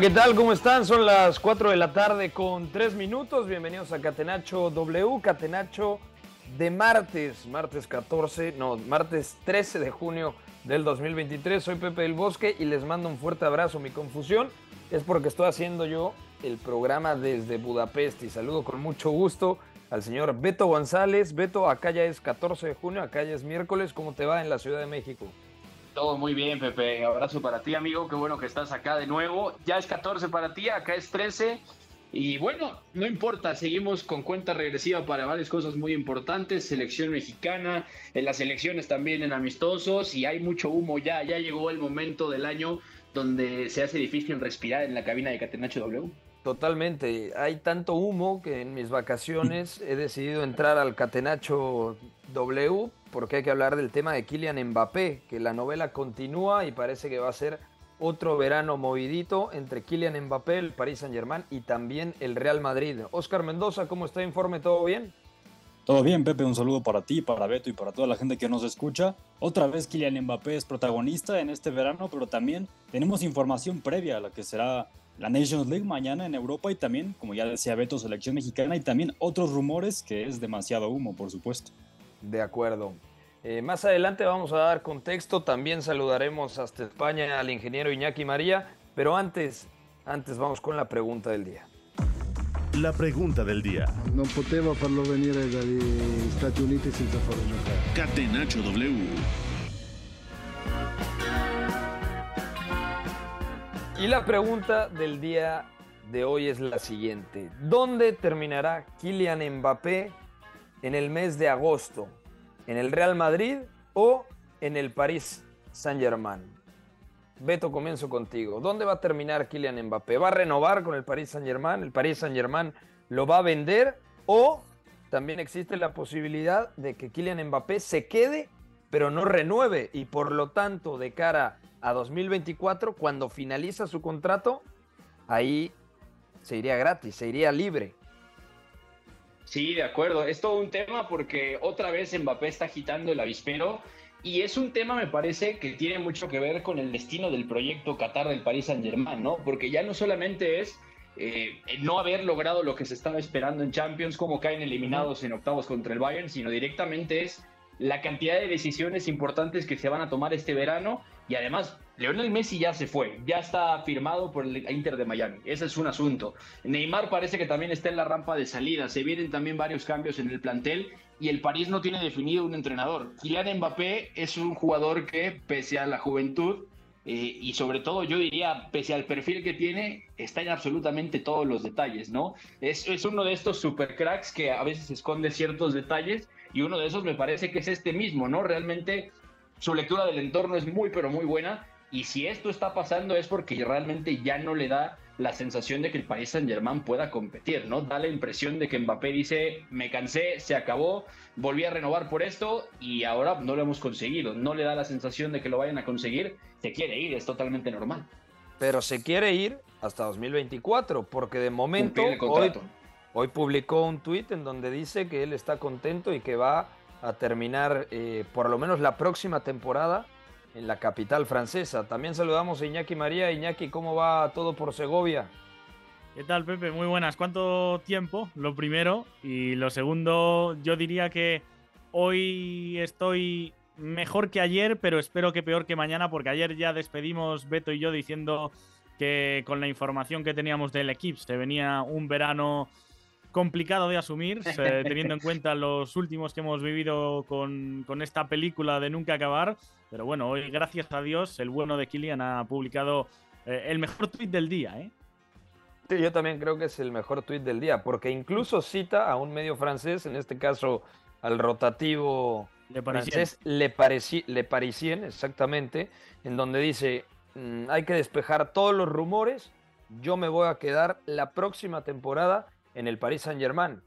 ¿Qué tal? ¿Cómo están? Son las 4 de la tarde con 3 minutos. Bienvenidos a Catenacho W, Catenacho de martes, martes 14, no, martes 13 de junio del 2023. Soy Pepe del Bosque y les mando un fuerte abrazo. Mi confusión es porque estoy haciendo yo el programa desde Budapest y saludo con mucho gusto al señor Beto González. Beto, acá ya es 14 de junio, acá ya es miércoles. ¿Cómo te va en la Ciudad de México? Todo muy bien, Pepe. Abrazo para ti, amigo. Qué bueno que estás acá de nuevo. Ya es 14 para ti, acá es 13. Y bueno, no importa, seguimos con cuenta regresiva para varias cosas muy importantes. Selección mexicana, en las elecciones también en amistosos y hay mucho humo ya. Ya llegó el momento del año donde se hace difícil respirar en la cabina de Catenacho W. Totalmente. Hay tanto humo que en mis vacaciones he decidido entrar al Catenacho W porque hay que hablar del tema de Kylian Mbappé, que la novela continúa y parece que va a ser otro verano movidito entre Kylian Mbappé, el Paris Saint-Germain y también el Real Madrid. Oscar Mendoza, ¿cómo está informe? ¿Todo bien? Todo bien, Pepe, un saludo para ti, para Beto y para toda la gente que nos escucha. Otra vez Kylian Mbappé es protagonista en este verano, pero también tenemos información previa a la que será la Nations League mañana en Europa y también, como ya decía Beto, selección mexicana y también otros rumores que es demasiado humo, por supuesto. De acuerdo. Eh, más adelante vamos a dar contexto, también saludaremos hasta España al ingeniero Iñaki María, pero antes, antes vamos con la pregunta del día. La pregunta del día. Farlo venire dagli Stati Uniti senza farlo giocare. Catenacho W. Y la pregunta del día de hoy es la siguiente. ¿Dónde terminará Kylian Mbappé en el mes de agosto? ¿En el Real Madrid o en el Paris Saint-Germain? Beto, comienzo contigo. ¿Dónde va a terminar Kylian Mbappé? ¿Va a renovar con el Paris Saint-Germain? ¿El Paris Saint-Germain lo va a vender? ¿O también existe la posibilidad de que Kylian Mbappé se quede pero no renueve y por lo tanto de cara a 2024, cuando finaliza su contrato, ahí se iría gratis, se iría libre. Sí, de acuerdo. Es todo un tema porque otra vez Mbappé está agitando el avispero y es un tema, me parece, que tiene mucho que ver con el destino del proyecto Qatar del Paris Saint-Germain, ¿no? Porque ya no solamente es eh, no haber logrado lo que se estaba esperando en Champions, como caen eliminados en octavos contra el Bayern, sino directamente es la cantidad de decisiones importantes que se van a tomar este verano y además Leonel Messi ya se fue, ya está firmado por el Inter de Miami, ese es un asunto. Neymar parece que también está en la rampa de salida, se vienen también varios cambios en el plantel y el París no tiene definido un entrenador. Kylian Mbappé es un jugador que pese a la juventud eh, y sobre todo yo diría, pese al perfil que tiene, está en absolutamente todos los detalles, ¿no? Es, es uno de estos super cracks que a veces esconde ciertos detalles y uno de esos me parece que es este mismo, ¿no? Realmente su lectura del entorno es muy, pero muy buena. Y si esto está pasando es porque realmente ya no le da la sensación de que el Paris Saint Germain pueda competir, ¿no? Da la impresión de que Mbappé dice, me cansé, se acabó, volví a renovar por esto y ahora no lo hemos conseguido. No le da la sensación de que lo vayan a conseguir, se quiere ir, es totalmente normal. Pero se quiere ir hasta 2024, porque de momento hoy, hoy publicó un tuit en donde dice que él está contento y que va a terminar eh, por lo menos la próxima temporada en la capital francesa. También saludamos a Iñaki María. Iñaki, ¿cómo va todo por Segovia? ¿Qué tal, Pepe? Muy buenas. ¿Cuánto tiempo? Lo primero. Y lo segundo, yo diría que hoy estoy mejor que ayer, pero espero que peor que mañana, porque ayer ya despedimos Beto y yo diciendo que con la información que teníamos del equipo se venía un verano complicado de asumir, teniendo en cuenta los últimos que hemos vivido con, con, esta película de nunca acabar. Pero bueno, hoy, gracias a Dios, el bueno de Kilian ha publicado eh, el mejor tuit del día. ¿eh? Sí, yo también creo que es el mejor tuit del día, porque incluso cita a un medio francés, en este caso al rotativo Le francés Le, Parisi, Le Parisien, exactamente, en donde dice, mm, hay que despejar todos los rumores, yo me voy a quedar la próxima temporada en el Paris Saint Germain.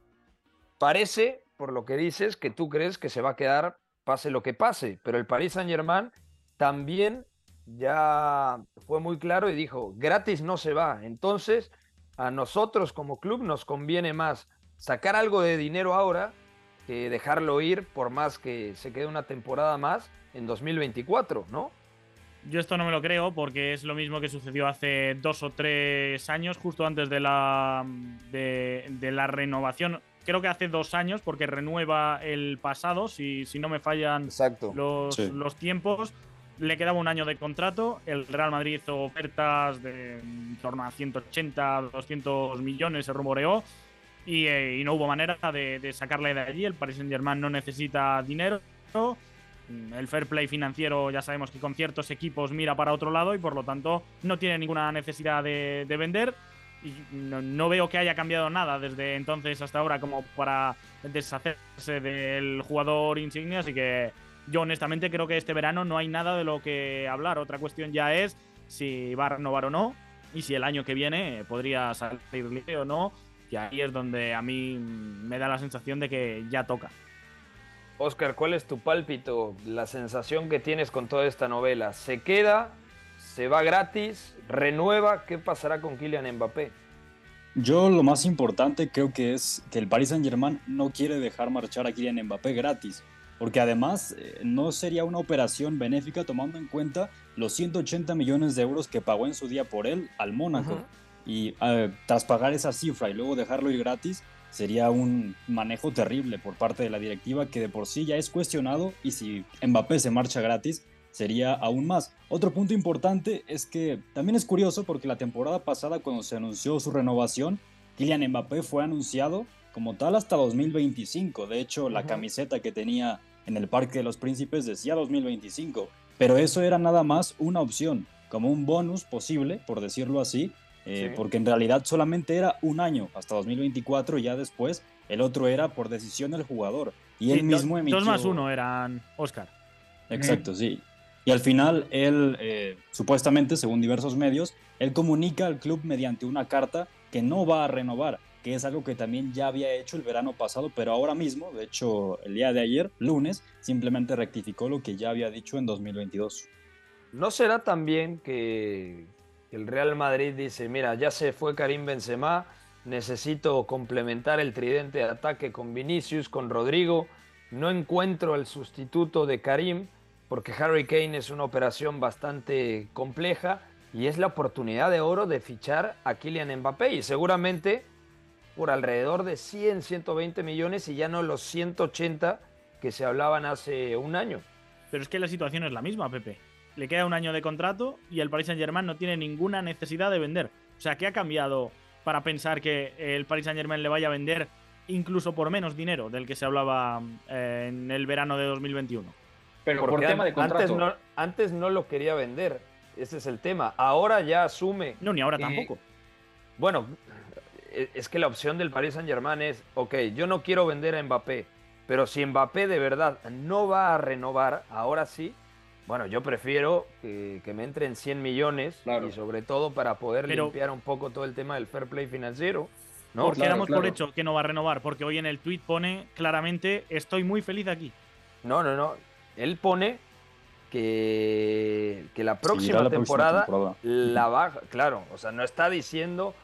Parece, por lo que dices, que tú crees que se va a quedar pase lo que pase, pero el Paris Saint Germain también ya fue muy claro y dijo, gratis no se va. Entonces, a nosotros como club nos conviene más sacar algo de dinero ahora que dejarlo ir por más que se quede una temporada más en 2024, ¿no? Yo esto no me lo creo porque es lo mismo que sucedió hace dos o tres años, justo antes de la, de, la renovación. Creo que hace dos años, porque renueva el pasado, si, si no me fallan Los, los tiempos. Le quedaba un año de contrato. El Real Madrid hizo ofertas de en torno a 180, 200 millones, se rumoreó. Y, eh, y no hubo manera de, de sacarle de allí. El Paris Saint-Germain no necesita dinero el fair play financiero ya sabemos que con ciertos equipos mira para otro lado y por lo tanto no tiene ninguna necesidad de, vender. Y no, veo que haya cambiado nada desde entonces hasta ahora como para deshacerse del jugador insignia, así que yo honestamente creo que este verano no hay nada de lo que hablar. Otra cuestión ya es si va a renovar o no y si el año que viene podría salir libre o no, y ahí es donde a mí me da la sensación de que ya toca. Oscar, ¿cuál es tu pálpito, la sensación que tienes con toda esta novela? ¿Se queda? ¿Se va gratis? ¿Renueva? ¿Qué pasará con Kylian Mbappé? Yo lo más importante creo que es que el Paris Saint Germain no quiere dejar marchar a Kylian Mbappé gratis, porque además eh, no sería una operación benéfica tomando en cuenta los 180 millones de euros que pagó en su día por él al Mónaco. Y eh, tras pagar esa cifra y luego dejarlo ir gratis, sería un manejo terrible por parte de la directiva que de por sí ya es cuestionado y si Mbappé se marcha gratis sería aún más. Otro punto importante es que también es curioso porque la temporada pasada cuando se anunció su renovación, Kylian Mbappé fue anunciado como tal hasta 2025. De hecho, la camiseta que tenía en el Parque de los Príncipes decía 2025. Pero eso era nada más una opción, como un bonus posible, por decirlo así, eh, porque en realidad solamente era un año hasta 2024 y ya después el otro era por decisión del jugador. Y él mismo emitió... Dos más uno eran Oscar. Exacto, sí. Y al final él, eh, supuestamente, según diversos medios, él comunica al club mediante una carta que no va a renovar, que es algo que también ya había hecho el verano pasado, pero ahora mismo, de hecho el día de ayer, lunes, simplemente rectificó lo que ya había dicho en 2022. ¿No será también que, el Real Madrid dice, mira, ya se fue Karim Benzema, necesito complementar el tridente de ataque con Vinicius, con Rodrigo, no encuentro el sustituto de Karim, porque Harry Kane es una operación bastante compleja y es la oportunidad de oro de fichar a Kylian Mbappé y seguramente por alrededor de 100, 120 millones y ya no los 180 que se hablaban hace un año. Pero es que la situación es la misma, Pepe le queda un año de contrato y el Paris Saint Germain no tiene ninguna necesidad de vender. O sea, ¿qué ha cambiado para pensar que el Paris Saint Germain le vaya a vender incluso por menos dinero del que se hablaba eh, en el verano de 2021? Pero por tema de contrato. Antes no, antes no lo quería vender. Ese es el tema. Ahora ya asume. No, ni ahora tampoco. Bueno, e, es que la opción del Paris Saint Germain es, ok, yo no quiero vender a Mbappé, pero si Mbappé de verdad no va a renovar, ahora sí, bueno, yo prefiero que, me entren 100 millones y sobre todo para poder limpiar un poco todo el tema del fair play financiero. ¿no? Porque éramos por hecho que no va a renovar, porque hoy en el tweet pone claramente estoy muy feliz aquí. No, no, no. Él pone que, que la, próxima, temporada la va, claro, o sea, no está diciendo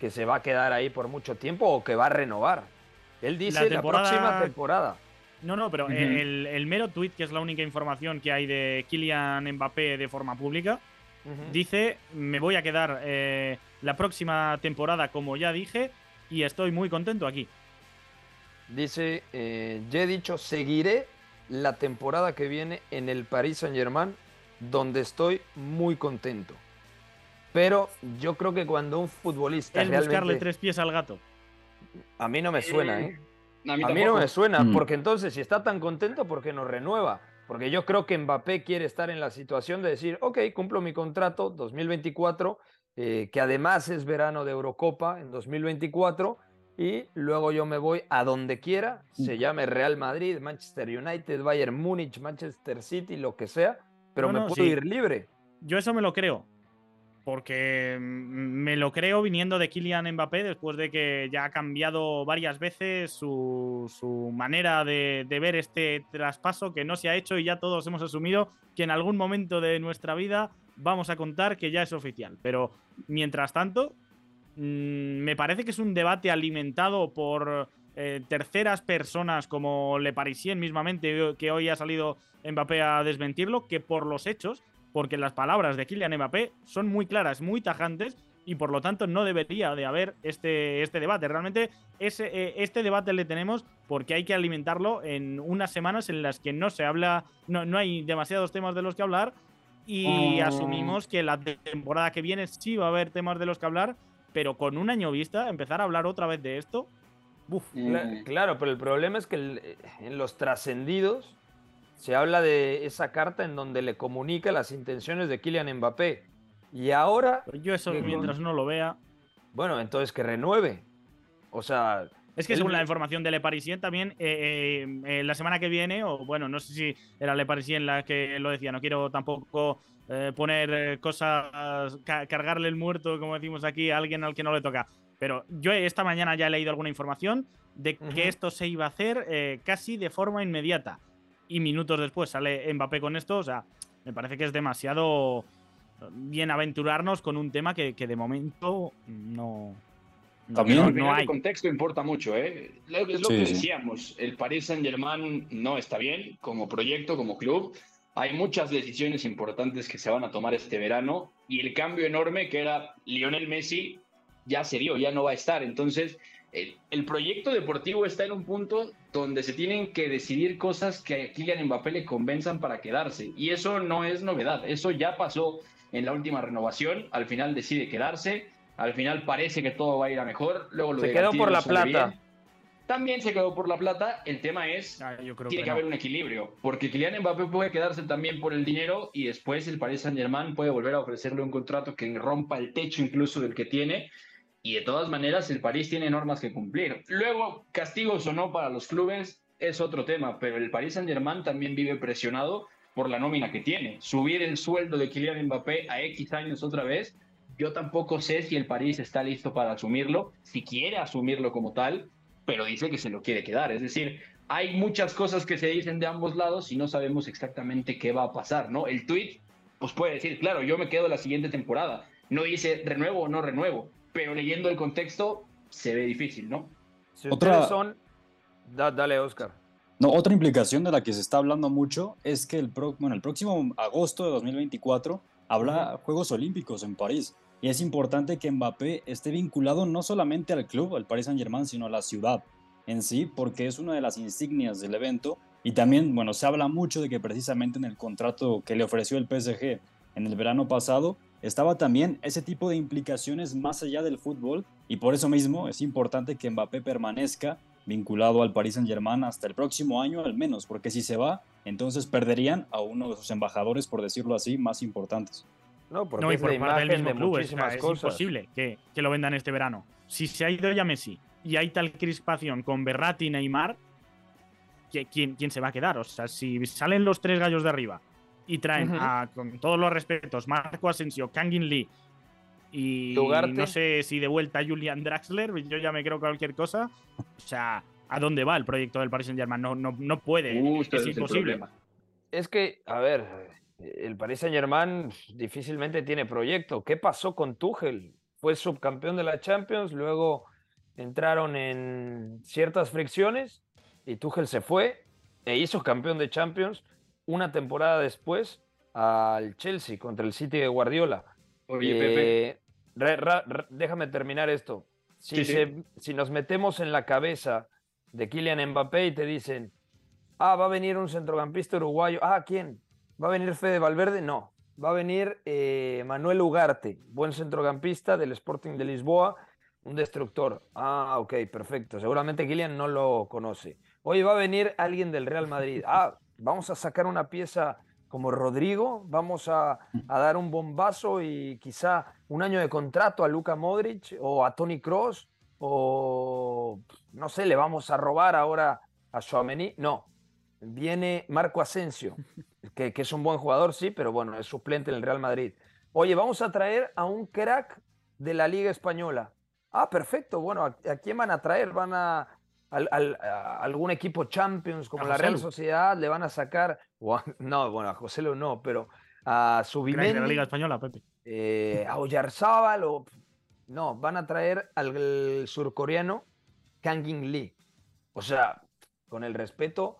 que se va a quedar ahí por mucho tiempo o que va a renovar. Él dice la próxima temporada. No, no, pero el, mero tweet, que es la única información que hay de Kylian Mbappé de forma pública, dice: Me voy a quedar eh, la próxima temporada, como ya dije, y estoy muy contento aquí. Dice: eh, Ya he dicho, seguiré la temporada que viene en el Paris Saint-Germain, donde estoy muy contento. Pero yo creo que cuando un futbolista Es buscarle tres pies al gato. A mí no me suena, ¿eh? A mí, A mí no me suena, Mm. porque entonces si está tan contento, ¿por qué no renueva? Porque yo creo que Mbappé quiere estar en la situación de decir, ok, cumplo mi contrato 2024, eh, que además es verano de Eurocopa en 2024, y luego yo me voy a donde quiera, se llame Real Madrid, Manchester United, Bayern Múnich, Manchester City, lo que sea, pero No, me no, puedo sí. ir libre. Yo eso me lo creo. Porque mm, me lo creo viniendo de Kylian Mbappé después de que ya ha cambiado varias veces su, su manera de, ver este traspaso que no se ha hecho y ya todos hemos asumido que en algún momento de nuestra vida vamos a contar que ya es oficial. Pero mientras tanto, mm, me parece que es un debate alimentado por eh, terceras personas como Le Parisien mismamente, que hoy ha salido Mbappé a desmentirlo, que por los hechos porque las palabras de Kylian Mbappé son muy claras, muy tajantes y por lo tanto no debería de haber este, este debate. Realmente ese, eh, este debate le tenemos porque hay que alimentarlo en unas semanas en las que no se habla, no, no hay demasiados temas de los que hablar y Oh. asumimos que la temporada que viene sí va a haber temas de los que hablar, pero con un año vista, empezar a hablar otra vez de esto, uf, Mm. Claro, pero el problema es que eh, en los trascendidos se habla de esa carta en donde le comunica las intenciones de Kylian Mbappé. Y ahora, yo eso Que con- mientras no lo vea. bueno, entonces que renueve. O sea, Es que Él- según la información de Le Parisien también, eh, eh, eh, la semana que viene, o bueno, no sé si era Le Parisien la que lo decía, no quiero tampoco poner cosas, ca- cargarle el muerto, como decimos aquí, a alguien al que no le toca. Pero yo esta mañana ya he leído alguna información de que esto se iba a hacer casi de forma inmediata. Y minutos después sale Mbappé con esto, o sea, me parece que es demasiado bienaventurarnos con un tema que, que de momento no... no- También- no- no hay. el contexto importa mucho, ¿eh? Lo- Es lo Sí, que sí. decíamos, el Paris Saint-Germain no está bien como proyecto, como club. Hay muchas decisiones importantes que se van a tomar este verano y el cambio enorme que era Lionel Messi ya se dio, ya no va a estar. Entonces, el, el proyecto deportivo está en un punto donde se tienen que decidir cosas que a Kylian Mbappé le convenzan para quedarse. Y eso no es novedad, eso ya pasó en la última renovación. Al final decide quedarse, al final parece que todo va a ir a mejor. Luego lo Se quedó por la plata. bien. También se quedó por la plata. El tema es Ah, yo creo tiene que que no. haber un equilibrio, porque Kylian Mbappé puede quedarse también por el dinero y después el Paris Saint-Germain puede volver a ofrecerle un contrato que rompa el techo incluso del que tiene y de todas maneras el París tiene normas que cumplir. Luego, castigos o no para los clubes es otro tema, pero el Paris Saint-Germain también vive presionado por la nómina que tiene. Subir el sueldo de Kylian Mbappé a X años otra vez, yo tampoco sé si el París está listo para asumirlo, si quiere asumirlo como tal, pero dice que se lo quiere quedar. Es decir, hay muchas cosas que se dicen de ambos lados y no sabemos exactamente qué va a pasar, ¿no? El tweet, pues puede decir, claro, yo me quedo la siguiente temporada. No dice renuevo o no renuevo, pero leyendo el contexto se ve difícil, ¿no? si Otra- son... Da- dale, Oscar. No, otra implicación de la que se está hablando mucho es que el, pro- bueno, el próximo agosto de 2024 habrá Juegos Olímpicos en París. Y es importante que Mbappé esté vinculado no solamente al club, al Paris Saint-Germain, sino a la ciudad en sí, porque es una de las insignias del evento. Y también, bueno, se habla mucho de que precisamente en el contrato que le ofreció el PSG en el verano pasado, estaba también ese tipo de implicaciones más allá del fútbol. Y por eso mismo es importante que Mbappé permanezca vinculado al Paris Saint-Germain hasta el próximo año al menos, porque si se va, entonces perderían a uno de sus embajadores, por decirlo así, más importantes. No, porque No, y es por la parte del mismo de club, es, es cosas. imposible que, que lo vendan este verano. Si se ha ido ya Messi y hay tal crispación con Berratti y Neymar, ¿qui- ¿quién, ¿quién se va a quedar? O sea, si salen los tres gallos de arriba y traen Ujú. a, con todos los respetos, Marco Asensio, Kangin Lee y Ugarte. no sé si de vuelta Julian Draxler, yo ya me creo cualquier cosa. O sea, ¿a dónde va el proyecto del Paris Saint-Germain? No, no, no puede, Justo es ese el imposible. Es que, a ver, el Paris Saint Germain difícilmente tiene proyecto. ¿Qué pasó con Tuchel? Fue subcampeón de la Champions, luego entraron en ciertas fricciones y Tuchel se fue e hizo campeón de Champions una temporada después al Chelsea contra el City de Guardiola. Oye, Pepe, Eh, re- ra- déjame terminar esto. Si, Sí, sí. se- si nos metemos en la cabeza de Kylian Mbappé y te dicen, ah, va a venir un centrocampista uruguayo, ah, ¿quién? ¿Va a venir Fede Valverde? No. va a venir eh, Manuel Ugarte, buen centrocampista del Sporting de Lisboa, un destructor. Ah, ok, perfecto. Seguramente Kylian no lo conoce. Hoy va a venir alguien del Real Madrid. Ah, vamos a sacar una pieza como Rodrigo, vamos a, dar un bombazo y quizá un año de contrato a Luka Modric o a Tony Cross o no sé, le vamos a robar ahora a Chouameni. No, viene Marco Asensio, que, es un buen jugador, sí, pero bueno, es suplente en el Real Madrid. Oye, vamos a traer a un crack de la Liga Española. Ah, perfecto. Bueno, ¿a, a quién van a traer? ¿Van a, al, al, a algún equipo Champions como la Real Sociedad? ¿Le van a sacar? O a, no, bueno, a José Lu no, pero a Subimendi. de la Liga Española, Pepe. Eh, a Oyarzábal o... No, van a traer al surcoreano Kangin Lee. O sea, con el respeto,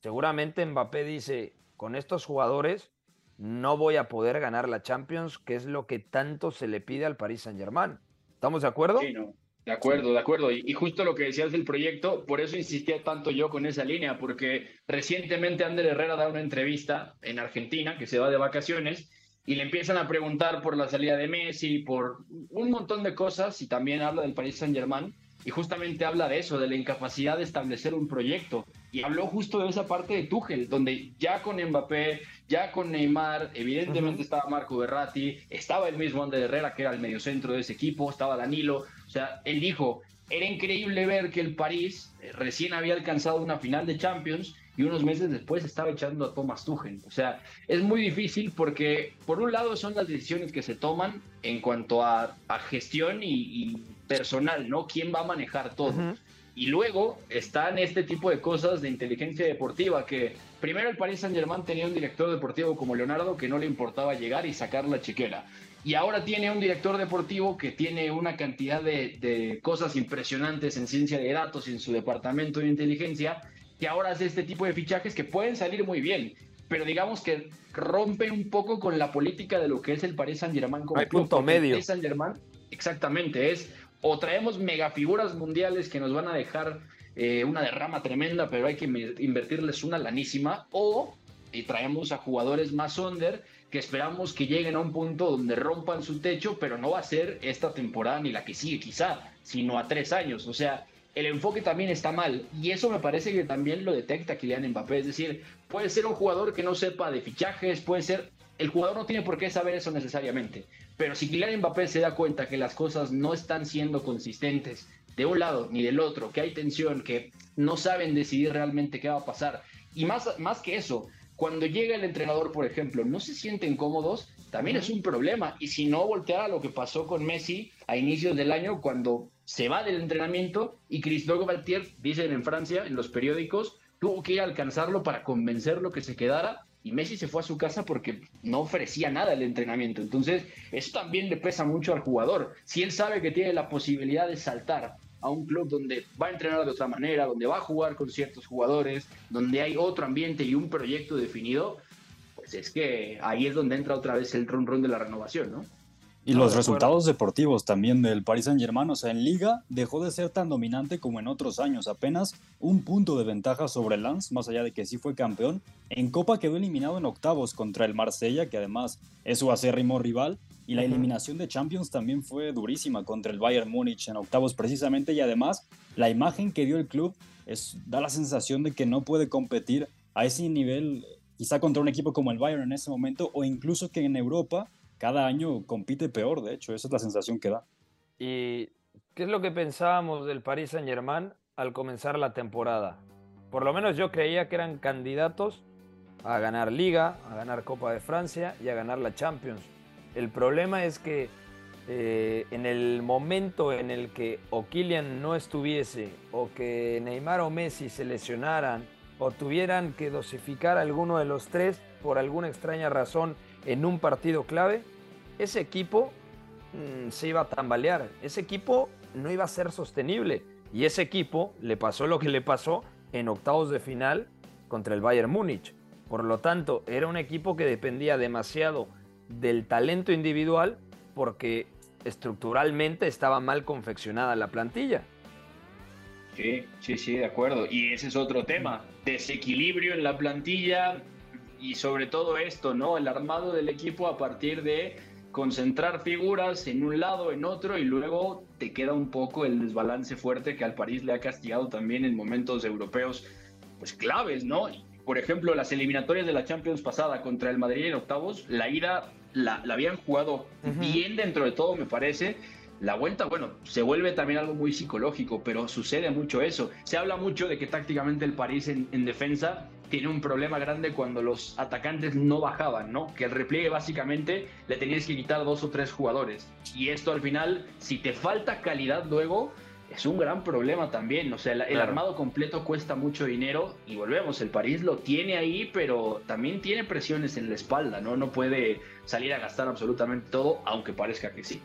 seguramente Mbappé dice, con estos jugadores no voy a poder ganar la Champions, que es lo que tanto se le pide al Paris Saint-Germain. ¿Estamos de acuerdo? Sí, no. De acuerdo, de acuerdo. Y, y, justo lo que decías del proyecto, por eso insistía tanto yo con esa línea, porque recientemente Ander Herrera da una entrevista en Argentina, que se va de vacaciones, y le empiezan a preguntar por la salida de Messi, por un montón de cosas, y también habla del Paris Saint-Germain, y justamente habla de eso, de la incapacidad de establecer un proyecto. Y habló justo de esa parte de Tuchel, donde ya con Mbappé, ya con Neymar, evidentemente uh -huh. estaba Marco Berratti, estaba el mismo Ander Herrera, que era el mediocentro de ese equipo, estaba Danilo. O sea, él dijo, era increíble ver que el París eh, recién había alcanzado una final de Champions y unos meses después estaba echando a Thomas Tuchel. O sea, es muy difícil porque por un lado son las decisiones que se toman en cuanto a, a gestión y, y, personal, ¿no? ¿Quién va a manejar todo? Uh -huh. Y luego están este tipo de cosas de inteligencia deportiva que primero el Paris Saint Germain tenía un director deportivo como Leonardo que no le importaba llegar y sacar la chiquera. Y ahora tiene un director deportivo que tiene una cantidad de, de cosas impresionantes en ciencia de datos y en su departamento de inteligencia que ahora hace este tipo de fichajes que pueden salir muy bien, pero digamos que rompe un poco con la política de lo que es el Paris Saint-Germain como Hay punto medio. El Saint-Germain, exactamente, es o traemos megafiguras mundiales que nos van a dejar eh, una derrama tremenda, pero hay que invertirles una lanísima, o y traemos a jugadores más under que esperamos que lleguen a un punto donde rompan su techo, pero no va a ser esta temporada ni la que sigue quizá, sino a tres años. O sea, el enfoque también está mal y eso me parece que también lo detecta Kylian Mbappé, es decir, puede ser un jugador que no sepa de fichajes, puede ser, el jugador no tiene por qué saber eso necesariamente, pero si Kylian Mbappé se da cuenta que las cosas no están siendo consistentes de un lado ni del otro, que hay tensión, que no saben decidir realmente qué va a pasar y más, más que eso, cuando llega el entrenador, por ejemplo, no se sienten cómodos, también es un problema. Y si no, voltear a lo que pasó con Messi a inicios del año, cuando se va del entrenamiento y Christophe Galtier, dicen en Francia, en los periódicos, tuvo que ir a alcanzarlo para convencerlo que se quedara. Y Messi se fue a su casa porque no ofrecía nada el entrenamiento. Entonces, eso también le pesa mucho al jugador. Si él sabe que tiene la posibilidad de saltar a un club donde va a entrenar de otra manera, donde va a jugar con ciertos jugadores, donde hay otro ambiente y un proyecto definido, pues es que ahí es donde entra otra vez el run run de la renovación, ¿no? Y los resultados deportivos también del Paris Saint-Germain, o sea, en Liga dejó de ser tan dominante como en otros años, apenas un punto de ventaja sobre el Lens, más allá de que sí fue campeón. En Copa quedó eliminado en octavos contra el Marsella, que además es su acérrimo rival, y la eliminación de Champions también fue durísima contra el Bayern Múnich en octavos precisamente, y además la imagen que dio el club es, da la sensación de que no puede competir a ese nivel, quizá contra un equipo como el Bayern en ese momento, o incluso que en Europa cada año compite peor, de hecho, esa es la sensación que da. ¿Y qué es lo que pensábamos del Paris Saint Germain al comenzar la temporada? Por lo menos yo creía que eran candidatos a ganar Liga, a ganar Copa de Francia y a ganar la Champions. El problema es que eh, en el momento en el que o Kylian no estuviese o que Neymar o Messi se lesionaran o tuvieran que dosificar a alguno de los tres por alguna extraña razón en un partido clave, ese equipo mmm, se iba a tambalear, ese equipo no iba a ser sostenible y ese equipo le pasó lo que le pasó en octavos de final contra el Bayern Múnich. Por lo tanto, era un equipo que dependía demasiado del talento individual porque estructuralmente estaba mal confeccionada la plantilla. Sí, sí, sí, de acuerdo. Y ese es otro tema. Desequilibrio en la plantilla, y sobre todo esto, ¿no? El armado del equipo a partir de concentrar figuras en un lado, en otro, y luego te queda un poco el desbalance fuerte que al París le ha castigado también en momentos europeos, pues claves, ¿no? Por ejemplo, las eliminatorias de la Champions pasada contra el Madrid en octavos, la ida la, habían jugado bien dentro de todo, me parece. La vuelta, bueno, se vuelve también algo muy psicológico, pero sucede mucho eso. Se habla mucho de que tácticamente el París en, en defensa tiene un problema grande cuando los atacantes no bajaban, ¿no? Que el repliegue básicamente le tenías que quitar dos o tres jugadores. Y esto al final, si te falta calidad luego, es un gran problema también. O sea, el, armado completo cuesta mucho dinero y volvemos, el París lo tiene ahí, pero también tiene presiones en la espalda, ¿no? No puede salir a gastar absolutamente todo, aunque parezca que sí.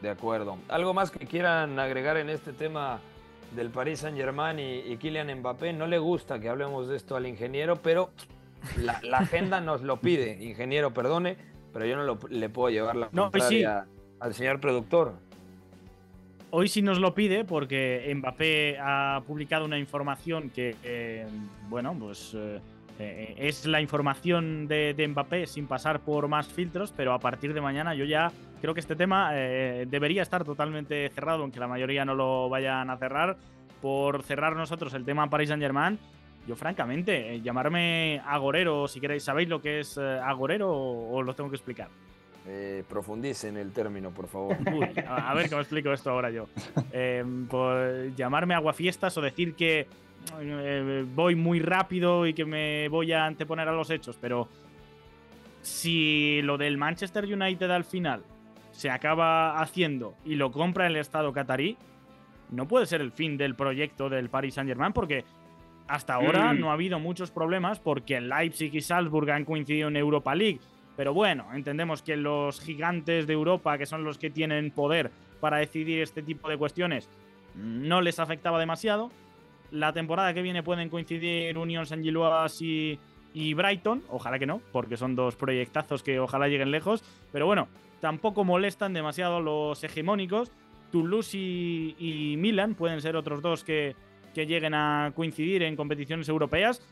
De acuerdo. ¿Algo más que quieran agregar en este tema del Paris Saint Germain y, Kylian Mbappé? No le gusta que hablemos de esto al ingeniero, pero la, agenda nos lo pide. Ingeniero, perdone, pero yo no le puedo llevar la no, contraria al señor productor. Hoy sí nos lo pide porque Mbappé ha publicado una información que, eh, bueno, pues eh, eh, es la información de, Mbappé sin pasar por más filtros, pero a partir de mañana yo ya creo que este tema debería estar totalmente cerrado, aunque la mayoría no lo vayan a cerrar. Por cerrar nosotros el tema Paris Saint-Germain, yo francamente, llamarme agorero, si queréis, ¿sabéis lo que es agorero o os lo tengo que explicar? Eh, profundice en el término, por favor. a, ver cómo explico esto ahora yo. Eh, pues, llamarme aguafiestas o decir que eh, voy muy rápido y que me voy a anteponer a los hechos, pero si lo del Manchester United al final se acaba haciendo y lo compra el Estado catarí, no puede ser el fin del proyecto del Paris Saint-Germain porque hasta ahora mm. no ha habido muchos problemas porque Leipzig y Salzburg han coincidido en Europa League pero bueno, entendemos que los gigantes de Europa, que son los que tienen poder para decidir este tipo de cuestiones, no les afectaba demasiado. La temporada que viene pueden coincidir Union Saint Gilloise y, y Brighton, ojalá que no, porque son dos proyectazos que ojalá lleguen lejos. Pero bueno, tampoco molestan demasiado los hegemónicos. Toulouse y, y Milan pueden ser otros dos que, que lleguen a coincidir en competiciones europeas,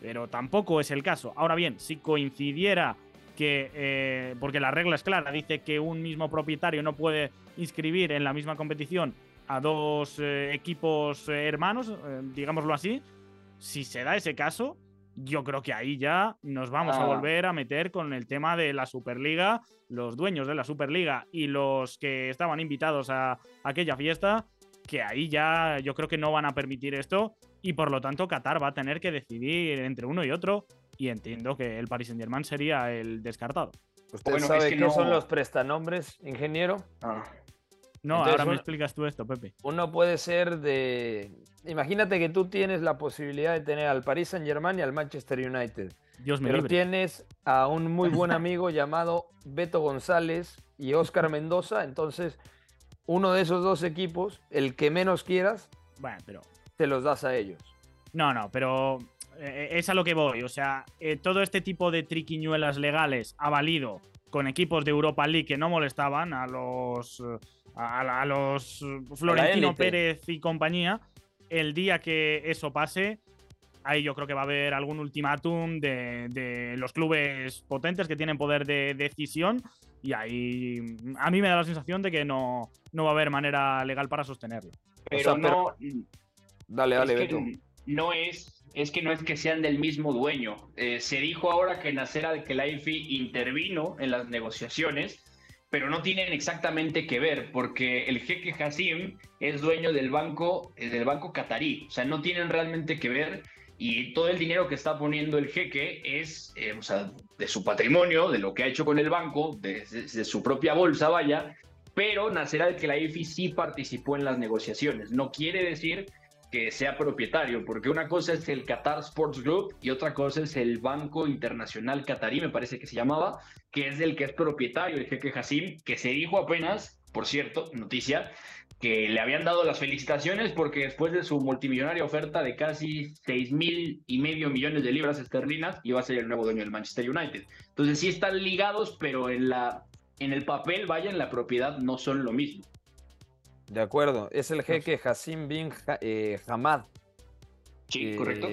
pero tampoco es el caso. Ahora bien, si coincidiera que, eh, porque la regla es clara, dice que un mismo propietario no puede inscribir en la misma competición a dos eh, equipos eh, hermanos, digámoslo así. Si se da ese caso, yo creo que ahí ya nos vamos a ah. volver a meter con el tema de la Superliga, los dueños de la Superliga y los que estaban invitados a aquella fiesta, que ahí ya yo creo que no van a permitir esto y por lo tanto Qatar va a tener que decidir entre uno y otro y entiendo que el Paris Saint Germain sería el descartado. ¿Usted sabe qué son los prestanombres, ingeniero? Ah. No, ahora me explicas tú esto, Pepe. Uno puede ser de. Imagínate que tú tienes la posibilidad de tener al Paris Saint Germain y al Manchester United. Dios me Pero tienes a un muy buen amigo llamado Beto González y Oscar Mendoza. Entonces, uno de esos dos equipos, el que menos quieras, bueno, pero... te los das a ellos. No, no, pero eh, es a lo que voy. O sea, eh, todo este tipo de triquiñuelas legales ha valido con equipos de Europa League que no molestaban a los, a, los Florentino Pérez y compañía. El día que eso pase, ahí yo creo que va a haber algún ultimátum de, los clubes potentes que tienen poder de decisión. Y ahí a mí me da la sensación de que no, no va a haber manera legal para sostenerlo. Pero, no. Dale, dale, Beto. No es es que no es que sean del mismo dueño. Eh, se dijo ahora que Nasser Al-Khelaifi intervino en las negociaciones, pero no tienen exactamente que ver, porque el jeque Hassim es dueño del banco, eh, del banco catarí, o sea, no tienen realmente que ver y todo el dinero que está poniendo el jeque es eh, de su patrimonio, de lo que ha hecho con el banco, de, su propia bolsa, vaya, pero Nasser Al-Khelaifi sí participó en las negociaciones. No quiere decir que sea propietario, porque una cosa es el Qatar Sports Group y otra cosa es el Banco Internacional Qatarí, me parece que se llamaba, que es el que es propietario, el jeque Hassim, que se dijo apenas, por cierto, noticia, que le habían dado las felicitaciones porque después de su multimillonaria oferta de casi 6 mil y medio millones de libras esterlinas, iba a ser el nuevo dueño del Manchester United. Entonces sí están ligados, pero en, la, en el papel, vaya, en la propiedad no son lo mismo. De acuerdo, es el jeque Hassim bin eh, Hamad. Sí, correcto.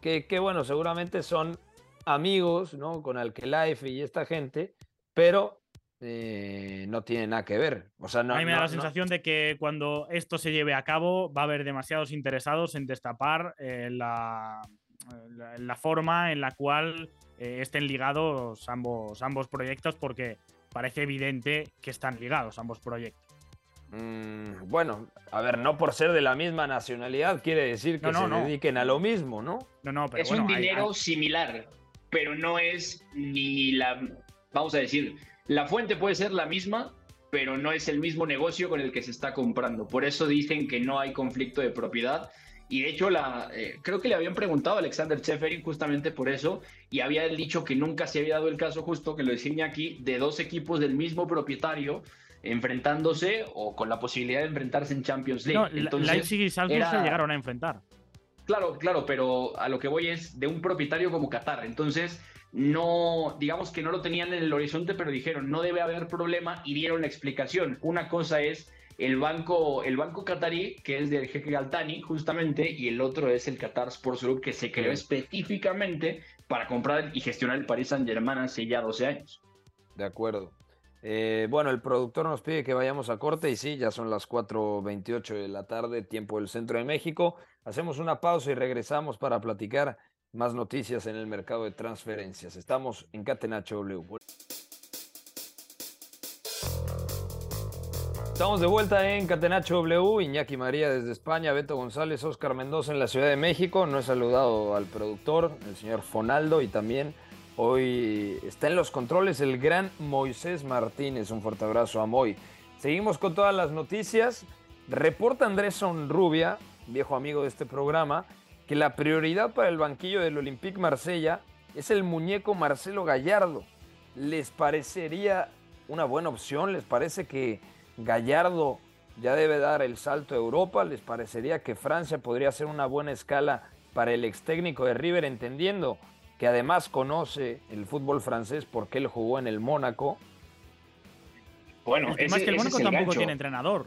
Que, que, bueno, seguramente son amigos, ¿no? Con Alkelife y esta gente, pero eh, no tiene nada que ver. O sea, no, a mí me da la no- sensación de que cuando esto se lleve a cabo va a haber demasiados interesados en destapar eh, la, la- la forma en la cual eh, estén ligados ambos, ambos proyectos porque parece evidente que están ligados ambos proyectos. Mm, bueno, a ver, no por ser de la misma nacionalidad quiere decir que No, no, se no. dediquen a lo mismo, ¿no? No, no, pero es bueno, un hay- dinero hay- similar, pero no es ni la, vamos a decir, la fuente puede ser la misma, pero no es el mismo negocio con el que se está comprando. Por eso dicen que no hay conflicto de propiedad. Y de hecho, la, eh, creo que le habían preguntado a Alexander Cheferin justamente por eso, y había dicho que nunca se había dado el caso justo, que lo decía aquí, de dos equipos del mismo propietario enfrentándose o con la posibilidad de enfrentarse en Champions League. no, Entonces, Leipzig y Salzburg se llegaron a enfrentar. Claro, claro, pero a lo que voy es de un propietario como Qatar. Entonces, no, digamos que no lo tenían en el horizonte, pero dijeron, no debe haber problema y dieron la explicación. Una cosa es el banco, el banco qatarí, que es del jeque Galtani, justamente, y el otro es el Qatar Sports Group, que se creó específicamente para comprar y gestionar el Paris Saint-Germain hace ya 12 años. De acuerdo. Eh, bueno, el productor nos pide que vayamos a corte y sí, ya son las 4.28 de la tarde, tiempo del centro de México. Hacemos una pausa y regresamos para platicar más noticias en el mercado de transferencias. Estamos en Catenacho W. Estamos de vuelta en Catenacho W, Iñaki María desde España, Beto González, Oscar Mendoza en la Ciudad de México. No he saludado al productor, el señor Fonaldo, y también hoy está en los controles el gran Moisés Martínez. Un fuerte abrazo a Moy. Seguimos con todas las noticias. Reporta Andrés Sonrubia, viejo amigo de este programa, que la prioridad para el banquillo del Olympique Marsella es el muñeco Marcelo Gallardo. ¿Les parecería una buena opción? ¿Les parece que Gallardo ya debe dar el salto a Europa? ¿Les parecería que Francia podría ser una buena escala para el ex técnico de River, entendiendo que además conoce el fútbol francés porque él jugó en el Mónaco? Bueno, es que el Mónaco tampoco gancho. tiene entrenador.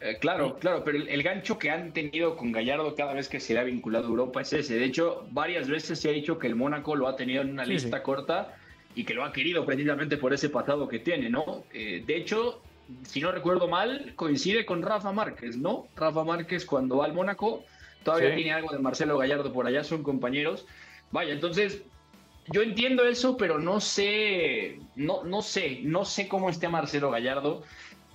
Eh, claro, claro, pero el, el gancho que han tenido con Gallardo cada vez que se le ha vinculado a Europa es ese. De hecho, varias veces se ha dicho que el Mónaco lo ha tenido en una Sí, lista sí. corta y que lo ha querido precisamente por ese pasado que tiene, ¿no? Eh, de hecho, si no recuerdo mal, coincide con Rafa Márquez, ¿no? Rafa Márquez cuando va al Mónaco todavía Sí. tiene algo de Marcelo Gallardo por allá, son compañeros. Vaya, entonces yo entiendo eso, pero no sé, no, no sé, no sé cómo esté Marcelo Gallardo.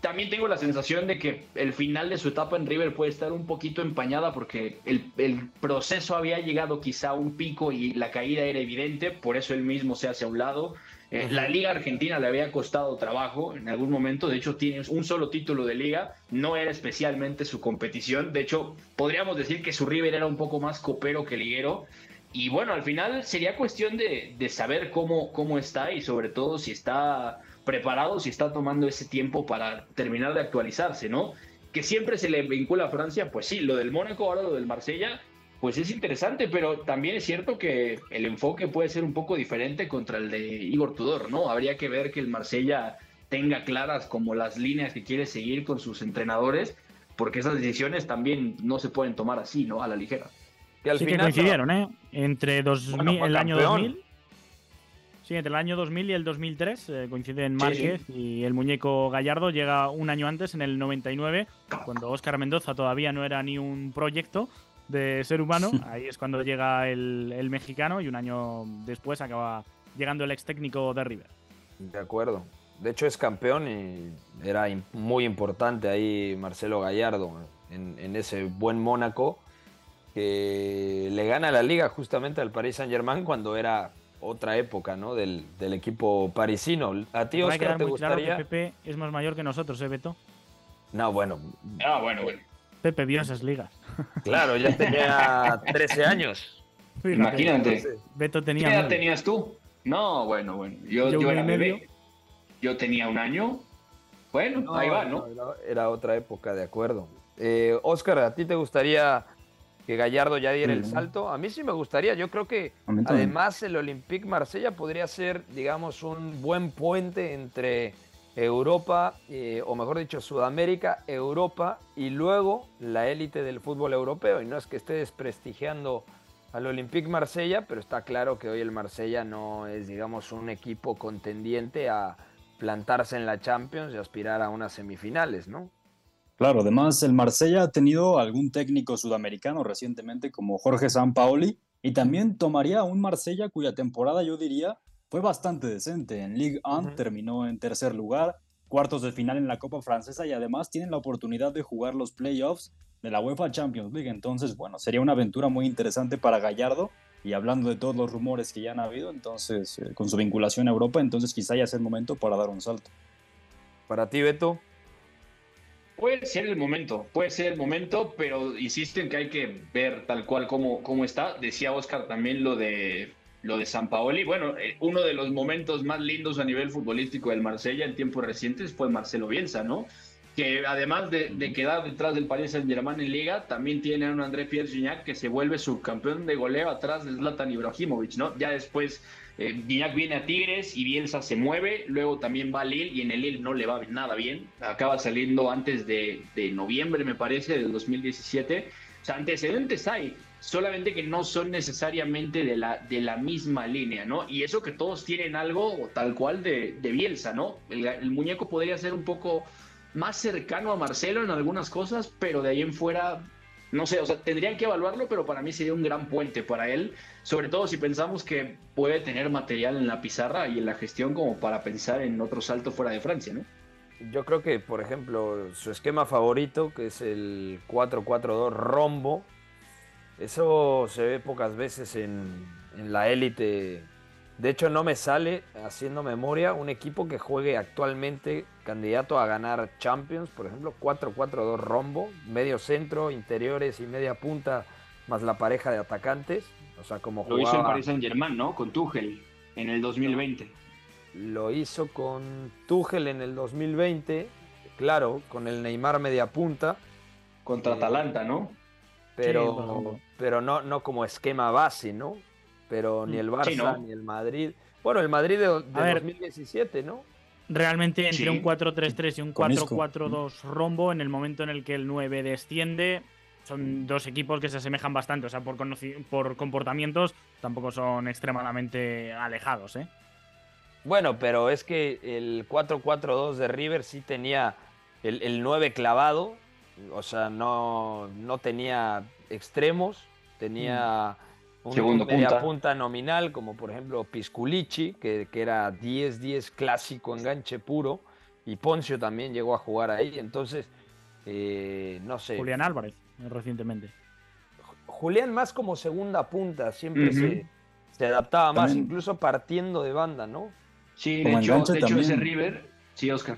También tengo la sensación de que el final de su etapa en River puede estar un poquito empañada porque el, el proceso había llegado quizá a un pico y la caída era evidente, por eso él mismo se hace a un lado. Eh, La Liga Argentina le había costado trabajo en algún momento, de hecho tiene un solo título de liga, no era especialmente su competición, de hecho podríamos decir que su River era un poco más copero que liguero, y bueno, al final sería cuestión de, de saber cómo, cómo está y sobre todo si está preparado, si está tomando ese tiempo para terminar de actualizarse, ¿no? Que siempre se le vincula a Francia, pues sí, lo del Mónaco, ahora lo del Marsella, pues es interesante, pero también es cierto que el enfoque puede ser un poco diferente contra el de Igor Tudor, ¿no? Habría que ver que el Marsella tenga claras como las líneas que quiere seguir con sus entrenadores, porque esas decisiones también no se pueden tomar así, ¿no? A la ligera. Que al sí que coincidieron, ¿eh? Entre 2000, Bueno, el año campeón. 2000. Sí, entre el año 2000 y el 2003 eh, coinciden Sí, Márquez y el muñeco Gallardo llega un año antes, en el 99, cuando Óscar Mendoza todavía no era ni un proyecto de ser humano. Ahí es cuando llega el, el mexicano y un año después acaba llegando el ex técnico de River. De acuerdo. De hecho es campeón y era muy importante ahí Marcelo Gallardo en, en ese buen Mónaco que le gana la liga justamente al Paris Saint Germain cuando era otra época ¿no? del, del equipo parisino. ¿A ti, Oscar, te claro gustaría? que Pepe es más mayor que nosotros, ¿eh, Beto? No, bueno, Ah, bueno, bueno. Pepe vio esas ligas. claro, ya tenía 13 años. Imagínate. Entonces, Beto ¿Qué tenía. edad nueve. tenías tú? No, bueno, bueno. Yo, Yo era medio. bebé. Yo tenía un año. Bueno, ahí va, ¿no? Era, era otra época, de acuerdo. Eh, Oscar, ¿a ti te gustaría que Gallardo ya diera el salto? A mí sí me gustaría. Yo creo que además el Olympique Marsella podría ser, digamos, un buen puente entre Europa, eh, o mejor dicho, Sudamérica, Europa y luego la élite del fútbol europeo. Y no es que esté desprestigiando al Olympique Marsella, pero está claro que hoy el Marsella no es, digamos, un equipo contendiente a plantarse en la Champions y aspirar a unas semifinales, ¿no? Claro, además el Marsella ha tenido algún técnico sudamericano recientemente como Jorge Sampaoli y también tomaría un Marsella cuya temporada yo diría fue bastante decente. En Ligue 1 terminó en tercer lugar, cuartos de final en la Copa Francesa y además tienen la oportunidad de jugar los playoffs de la UEFA Champions League. Entonces, bueno, sería una aventura muy interesante para Gallardo. Y hablando de todos los rumores que ya han habido, entonces, eh, con su vinculación a Europa, entonces quizá ya sea el momento para dar un salto. Para ti, Beto. Puede ser el momento, puede ser el momento, pero insisto en que hay que ver tal cual cómo, cómo está. Decía Oscar también lo de lo de San Paoli. Bueno, eh, uno de los momentos más lindos a nivel futbolístico del Marsella en tiempos recientes fue Marcelo Bielsa, ¿no? Que además de, quedar detrás del Paris Saint-Germain en Liga, también tiene a un André Pierre Gignac que se vuelve subcampeón de goleo atrás de Zlatan Ibrahimovic, ¿no? Ya después eh, Gignac viene a Tigres y Bielsa se mueve, luego también va a Lille y en el Lille no le va nada bien. Acaba saliendo antes de, de noviembre, me parece, del 2017. O sea, antecedentes hay solamente que no son necesariamente de la, de la misma línea, ¿no? Y eso que todos tienen algo tal cual de, de Bielsa, ¿no? El, muñeco podría ser un poco más cercano a Marcelo en algunas cosas, pero de ahí en fuera, no sé, o sea, tendrían que evaluarlo, pero para mí sería un gran puente para él, sobre todo si pensamos que puede tener material en la pizarra y en la gestión como para pensar en otro salto fuera de Francia, ¿no? Yo creo que, por ejemplo, su esquema favorito, que es el 4-4-2 rombo, eso se ve pocas veces en, la élite. De hecho, no me sale, haciendo memoria, un equipo que juegue actualmente candidato a ganar Champions, por ejemplo, 4-4-2 rombo, medio centro, interiores y media punta, más la pareja de atacantes. O sea, como Lo hizo en Paris Saint Germain, ¿no? Con Tuchel en el 2020. Lo hizo con Tuchel en el 2020, claro, con el Neymar media punta. Contra Atalanta, ¿no? pero, pero no, no como esquema base, ¿no? Pero ni mm, el Barça ni el Madrid. Bueno, el Madrid de, 2017, ¿no? Realmente entre un 4-3-3 y un 4-4-2 rombo, en el momento en el que el 9 desciende, son dos equipos que se asemejan bastante. O sea, por, por comportamientos tampoco son extremadamente alejados, ¿eh? Bueno, pero es que el 4-4-2 de River sí tenía el, el 9 clavado o sea, no, no tenía extremos, tenía mm. Un media punta. nominal, como por ejemplo Pisculici, que, que era 10-10 clásico, enganche puro, y Poncio también llegó a jugar ahí, entonces, eh, no sé. Julián Álvarez, recientemente. Julián más como segunda punta, siempre se, se, adaptaba más, incluso partiendo de banda, ¿no? Sí, de hecho, de hecho ese River, sí, Oscar.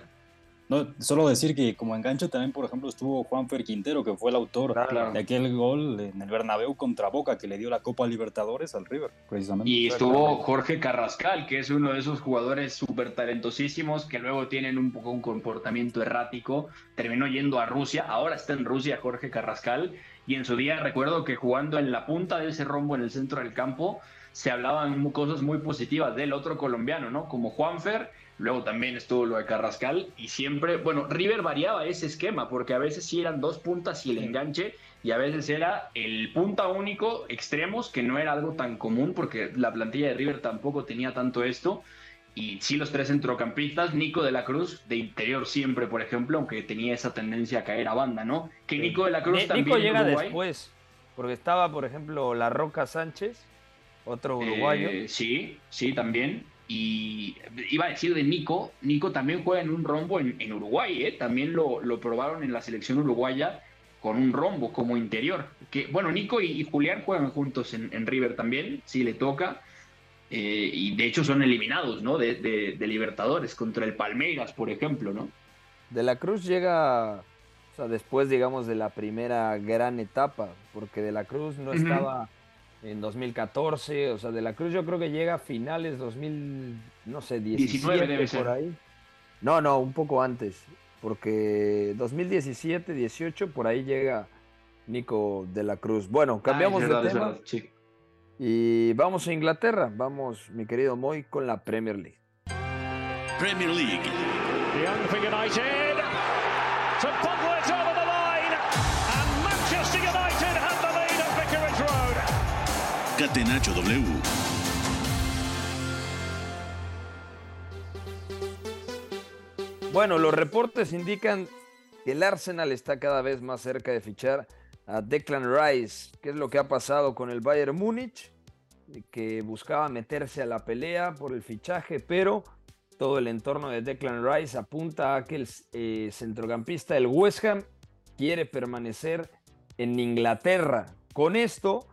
No, solo decir que como enganche también, por ejemplo, estuvo Juanfer Quintero, que fue el autor de aquel gol en el Bernabéu contra Boca que le dio la Copa Libertadores al River, precisamente. Y estuvo Jorge Carrascal, que es uno de esos jugadores súper talentosísimos que luego tienen un poco un comportamiento errático. Terminó yendo a Rusia, ahora está en Rusia Jorge Carrascal. Y en su día recuerdo que jugando en la punta de ese rombo en el centro del campo, se hablaban cosas muy positivas del otro colombiano, ¿no? Como Juanfer Luego también estuvo lo de Carrascal y siempre, bueno, River variaba ese esquema porque a veces sí eran dos puntas y el enganche y a veces era el punta único, extremos, que no era algo tan común porque la plantilla de River tampoco tenía tanto esto. Y sí los tres centrocampistas, Nico de la Cruz, de interior siempre, por ejemplo, aunque tenía esa tendencia a caer a banda, ¿no? Que Nico de la Cruz también... Nico llega después, porque estaba, por ejemplo, La Roca Sánchez, otro eh, uruguayo. sí, sí, también. Y iba a decir de Nico, Nico también juega en un rombo en, Uruguay, ¿eh? también lo, probaron en la selección uruguaya con un rombo como interior. Que, bueno, Nico y, Julián juegan juntos en, River también, si le toca. Eh, y de hecho son eliminados, ¿no? De, Libertadores contra el Palmeiras, por ejemplo, ¿no? De la Cruz llega, o sea, después, digamos, de la primera gran etapa, porque De la Cruz no estaba en 2014, o sea, de la Cruz yo creo que llega a finales 2000, no sé, 17 debe por ahí. No, no, un poco antes, porque 2017, 18 por ahí llega Nico de la Cruz. Bueno, ah, cambiamos de tema. Y vamos a Inglaterra, vamos, mi querido Moy, con la Premier League. Premier League. W. Bueno, los reportes indican que el Arsenal está cada vez más cerca de fichar a Declan Rice. ¿Qué es lo que ha pasado con el Bayern Múnich? Que buscaba meterse a la pelea por el fichaje, pero todo el entorno de Declan Rice apunta a que el eh, centrocampista del West Ham quiere permanecer en Inglaterra. Con esto,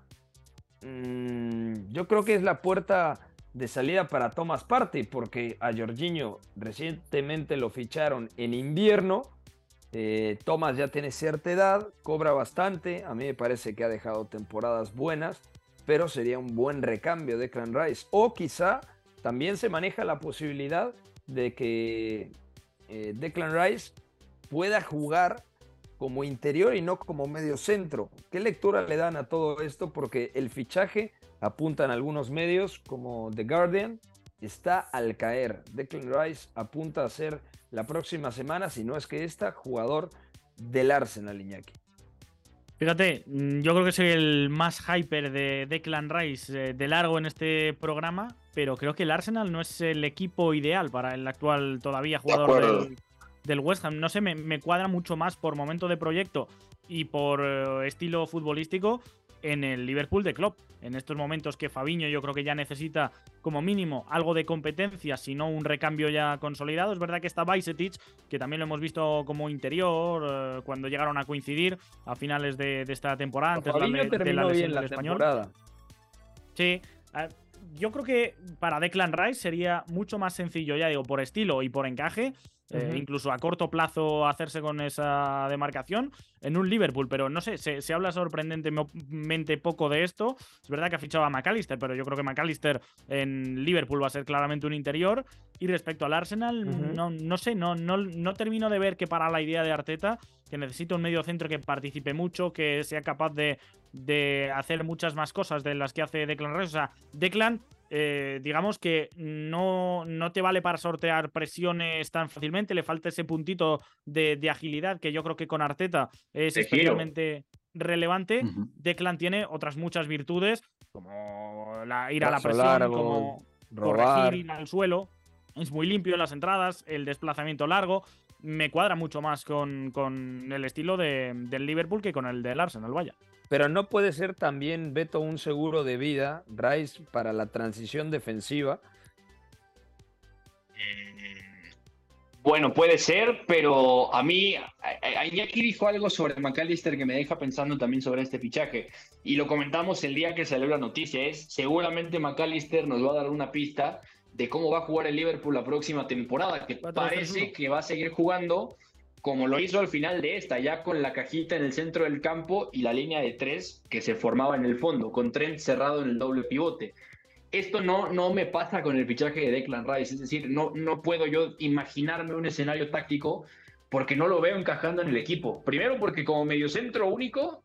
mmm, yo creo que es la puerta de salida para Thomas Partey, porque a Jorginho recientemente lo ficharon en invierno. Eh, Thomas ya tiene cierta edad, cobra bastante. A mí me parece que ha dejado temporadas buenas, pero sería un buen recambio de Clan Rice. O quizá también se maneja la posibilidad de que eh, Declan Rice pueda jugar como interior y no como medio centro. ¿Qué lectura le dan a todo esto? Porque el fichaje apuntan algunos medios como The Guardian, está al caer. Declan Rice apunta a ser la próxima semana, si no es que esta, jugador del Arsenal, Iñaki. Fíjate, mm, yo creo que soy el más hyper de Declan Rice eh, de largo en este programa, pero creo que el Arsenal no es el equipo ideal para el actual todavía jugador del, del, West Ham. No sé, me, me, cuadra mucho más por momento de proyecto y por uh, estilo futbolístico en el Liverpool de Klopp. En estos momentos que Fabiño yo creo que ya necesita como mínimo algo de competencia, si no un recambio ya consolidado. Es verdad que está Bajcetic, que también lo hemos visto como interior eh, cuando llegaron a coincidir a finales de, de esta temporada, antes Fabiño de, la, de la lesión del español. Temporada. Sí, eh, yo creo que para Declan Rice sería mucho más sencillo, ya digo, por estilo y por encaje, eh, incluso a corto plazo hacerse con esa demarcación en un Liverpool, pero no sé, se, se, habla sorprendentemente poco de esto. Es verdad que ha fichado a McAllister, pero yo creo que McAllister en Liverpool va a ser claramente un interior. Y respecto al Arsenal, uh -huh. no, no, sé, no, no, no termino de ver que para la idea de Arteta, que necesita un medio centro que participe mucho, que sea capaz de, de hacer muchas más cosas de las que hace Declan Rice. O sea, Declan eh, digamos que no, no, te vale para sortear presiones tan fácilmente, le falta ese puntito de, de agilidad que yo creo que con Arteta es de especialmente relevante. Uh -huh. Declan tiene otras muchas virtudes, como la, ir a la presión, largo, como robar. corregir, ir al suelo. Es muy limpio en las entradas, el desplazamiento largo. Me cuadra mucho más con, con el estilo de, del Liverpool que con el del Arsenal, vaya. Pero no puede ser también, Beto, un seguro de vida, Rice, para la transición defensiva. Bueno, puede ser, pero a mí, Iñaki dijo algo sobre McAllister que me deja pensando también sobre este fichaje. Y lo comentamos el día que salió la noticia. Es seguramente McAllister nos va a dar una pista de cómo va a jugar el Liverpool la próxima temporada, que parece que va a seguir jugando como lo hizo al final de esta, ya con la cajita en el centro del campo y la línea de tres que se formaba en el fondo, con Trent cerrado en el doble pivote. Esto no, no me pasa con el fichaje de Declan Rice, es decir, no, no puedo yo imaginarme un escenario táctico porque no lo veo encajando en el equipo. Primero porque como mediocentro único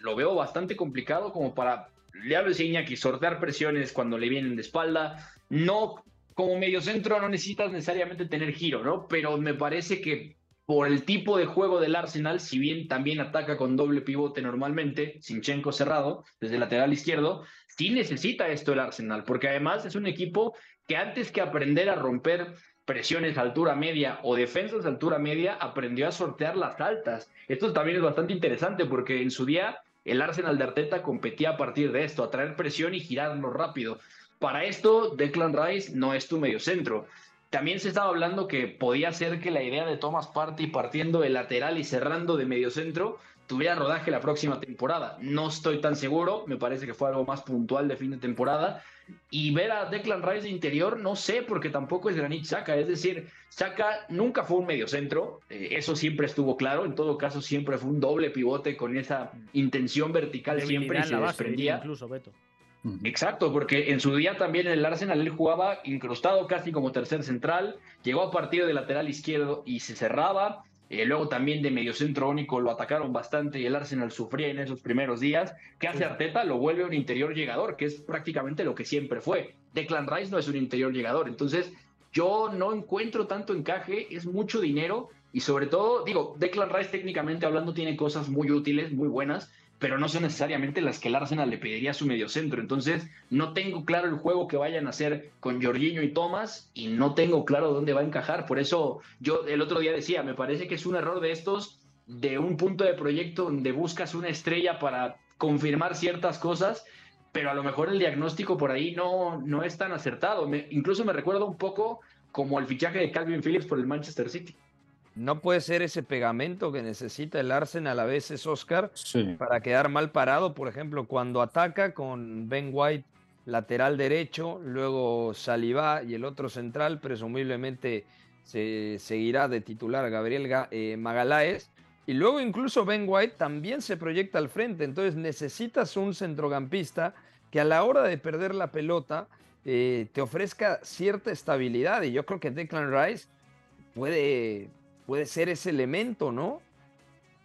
lo veo bastante complicado como para, le hablo de Iñaki, sortear presiones cuando le vienen de espalda. No, como mediocentro no necesitas necesariamente tener giro, ¿no? Pero me parece que por el tipo de juego del Arsenal, si bien también ataca con doble pivote normalmente, Sinchenko cerrado desde lateral izquierdo, sí necesita esto el Arsenal, porque además es un equipo que antes que aprender a romper presiones a altura media o defensas a altura media, aprendió a sortear las altas. Esto también es bastante interesante porque en su día el Arsenal de Arteta competía a partir de esto, a traer presión y girarlo rápido. Para esto, Declan Rice no es tu mediocentro. También se estaba hablando que podía ser que la idea de Thomas Partey partiendo de lateral y cerrando de mediocentro tuviera rodaje la próxima temporada. No estoy tan seguro, me parece que fue algo más puntual de fin de temporada. Y ver a Declan Rice de interior, no sé, porque tampoco es Granit Xhaka. Es decir, Xhaka nunca fue un mediocentro, eh, eso siempre estuvo claro. En todo caso, siempre fue un doble pivote con esa intención vertical siempre y se desprendía. Incluso, Beto. Exacto, porque en su día también en el Arsenal él jugaba incrustado casi como tercer central, llegó a partir de lateral izquierdo y se cerraba, eh, luego también de mediocentro único lo atacaron bastante y el Arsenal sufría en esos primeros días. ¿Qué hace Arteta? Lo vuelve un interior llegador, que es prácticamente lo que siempre fue. Declan Rice no es un interior llegador, entonces yo no encuentro tanto encaje, es mucho dinero y sobre todo, digo, Declan Rice técnicamente hablando tiene cosas muy útiles, muy buenas, pero no son necesariamente las que el Arsenal le pediría a su mediocentro. Entonces, no tengo claro el juego que vayan a hacer con Jorginho y Thomas y no tengo claro dónde va a encajar. Por eso yo el otro día decía, me parece que es un error de estos, de un punto de proyecto donde buscas una estrella para confirmar ciertas cosas, pero a lo mejor el diagnóstico por ahí no, no es tan acertado. incluso me recuerda un poco como el fichaje de Calvin Phillips por el Manchester City. No puede ser ese pegamento que necesita el Arsenal a veces, Oscar, para quedar mal parado. Por ejemplo, cuando ataca con Ben White lateral derecho, luego Saliba y el otro central, presumiblemente se seguirá de titular Gabriel eh, Magaláes. Y luego incluso Ben White también se proyecta al frente. Entonces necesitas un centrocampista que a la hora de perder la pelota eh, te ofrezca cierta estabilidad. Y yo creo que Declan Rice puede, puede ser ese elemento, ¿no?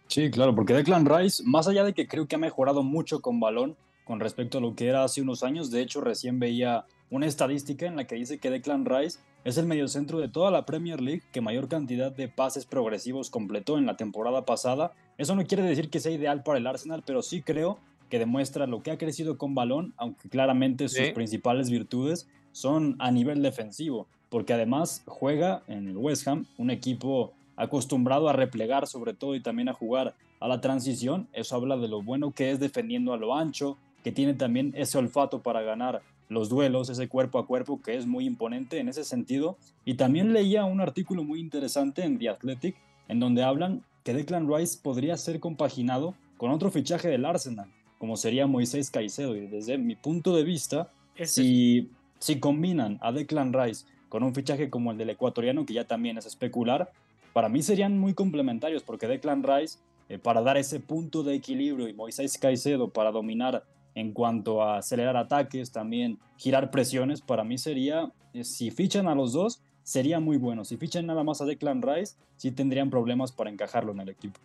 Sí, claro, porque Declan Rice, más allá de que creo que ha mejorado mucho con balón con respecto a lo que era hace unos años, de hecho recién veía una estadística en la que dice que Declan Rice es el mediocentro de toda la Premier League que mayor cantidad de pases progresivos completó en la temporada pasada. Eso no quiere decir que sea ideal para el Arsenal, pero sí creo que demuestra lo que ha crecido con balón, aunque claramente sus principales virtudes son a nivel defensivo, porque además juega en el West Ham, un equipo acostumbrado a replegar sobre todo y también a jugar a la transición. Eso habla de lo bueno que es defendiendo a lo ancho, que tiene también ese olfato para ganar los duelos, ese cuerpo a cuerpo que es muy imponente en ese sentido. Y también leía un artículo muy interesante en The Athletic en donde hablan que Declan Rice podría ser compaginado con otro fichaje del Arsenal, como sería Moisés Caicedo. Y desde mi punto de vista, si, si combinan a Declan Rice con un fichaje como el del ecuatoriano, que ya también es especular, para mí serían muy complementarios porque Declan Rice, eh, para dar ese punto de equilibrio y Moisés Caicedo para dominar en cuanto a acelerar ataques, también girar presiones, para mí sería, eh, si fichan a los dos, sería muy bueno. Si fichan nada más a Declan Rice, sí tendrían problemas para encajarlo en el equipo.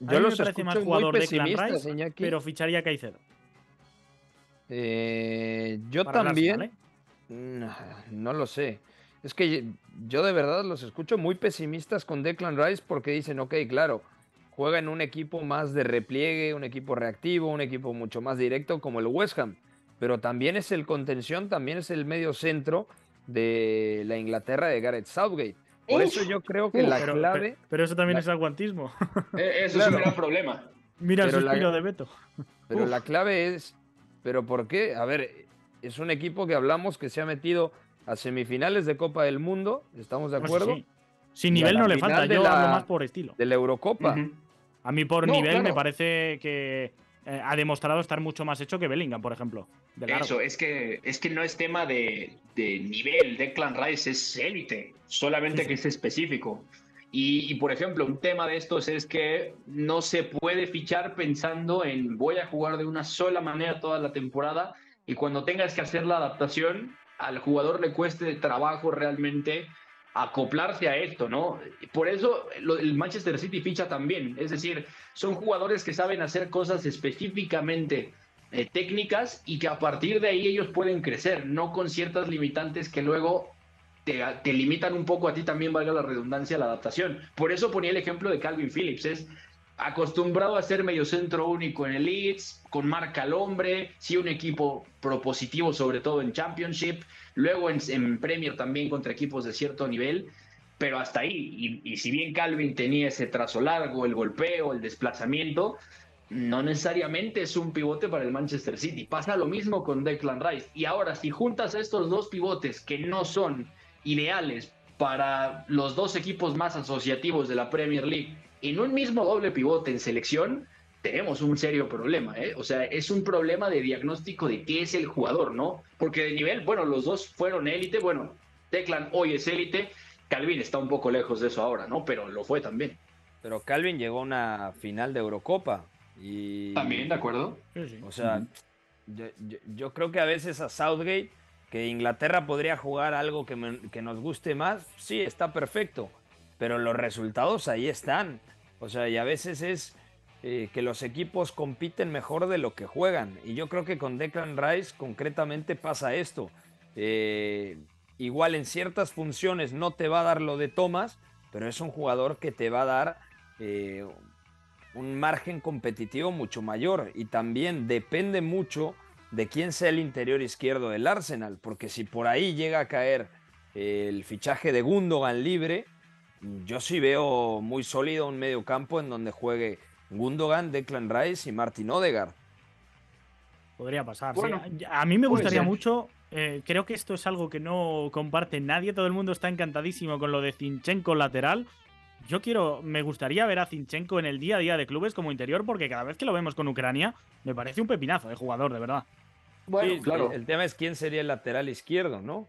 Yo lo parece más jugador de Clan Rice, pero ficharía a Caicedo. Eh, yo también. no lo sé. Es que yo de verdad los escucho muy pesimistas con Declan Rice porque dicen, ok, claro, juega en un equipo más de repliegue, un equipo reactivo, un equipo mucho más directo como el West Ham, pero también es el contención, también es el medio centro de la Inglaterra de Gareth Southgate. Por eso yo creo que la clave... Pero, eso también es aguantismo. Eh, eso es un gran problema. Mira el suspiro de Beto. Pero la clave es, ¿pero por qué? A ver, es un equipo que hablamos que se ha metido a semifinales de Copa del Mundo, ¿estamos de pues acuerdo? Sin nivel no le falta, yo hablo más por estilo. De la Eurocopa. A mí por nivel me parece que eh, ha demostrado estar mucho más hecho que Bellingham, por ejemplo. Eso, es que, es que no es tema de, de nivel. Declan Rice es élite, solamente que es específico. Y, y, por ejemplo, un tema de estos es que no se puede fichar pensando en voy a jugar de una sola manera toda la temporada y cuando tengas que hacer la adaptación, al jugador le cueste trabajo realmente acoplarse a esto, ¿no? Por eso el Manchester City ficha también, es decir, son jugadores que saben hacer cosas específicamente eh, técnicas y que a partir de ahí ellos pueden crecer, no con ciertas limitantes que luego te, te, limitan un poco a ti también, valga la redundancia, la adaptación. Por eso ponía el ejemplo de Calvin Phillips, es acostumbrado a ser mediocentro único en el Leeds, con marca al hombre, sí un equipo propositivo sobre todo en Championship, luego en, Premier también contra equipos de cierto nivel, pero hasta ahí, y, si bien Calvin tenía ese trazo largo, el golpeo, el desplazamiento, no necesariamente es un pivote para el Manchester City. Pasa lo mismo con Declan Rice. Y ahora, si juntas estos dos pivotes que no son ideales para los dos equipos más asociativos de la Premier League, en un mismo doble pivote en selección, tenemos un serio problema, ¿eh? O sea, es un problema de diagnóstico de qué es el jugador, ¿no? Porque de nivel, bueno, los dos fueron élite, bueno, Declan hoy es élite, Calvin está un poco lejos de eso ahora, ¿no? Pero lo fue también. Pero Calvin llegó a una final de Eurocopa y... También, ¿de acuerdo? O sea, yo, creo que a veces a Southgate, que Inglaterra podría jugar algo que, que nos guste más, sí, está perfecto, pero los resultados ahí están. O sea, y a veces es eh, que los equipos compiten mejor de lo que juegan. Y yo creo que con Declan Rice concretamente pasa esto. Eh, igual en ciertas funciones no te va a dar lo de Thomas, pero es un jugador que te va a dar eh, un margen competitivo mucho mayor y también depende mucho de quién sea el interior izquierdo del Arsenal, porque si por ahí llega a caer el fichaje de Gundogan libre, yo sí veo muy sólido un medio campo en donde juegue Gundogan, Declan Rice y Martin Odegaard. Podría pasar. sí. A mí me gustaría mucho. eh, creo que esto es algo que no comparte nadie. Todo el mundo está encantadísimo con lo de Zinchenko lateral. Yo quiero, me gustaría ver a Zinchenko en el día a día de clubes como interior, porque cada vez que lo vemos con Ucrania, me parece un pepinazo de jugador, de verdad. Bueno, Sí, claro. El tema es quién sería el lateral izquierdo, ¿no?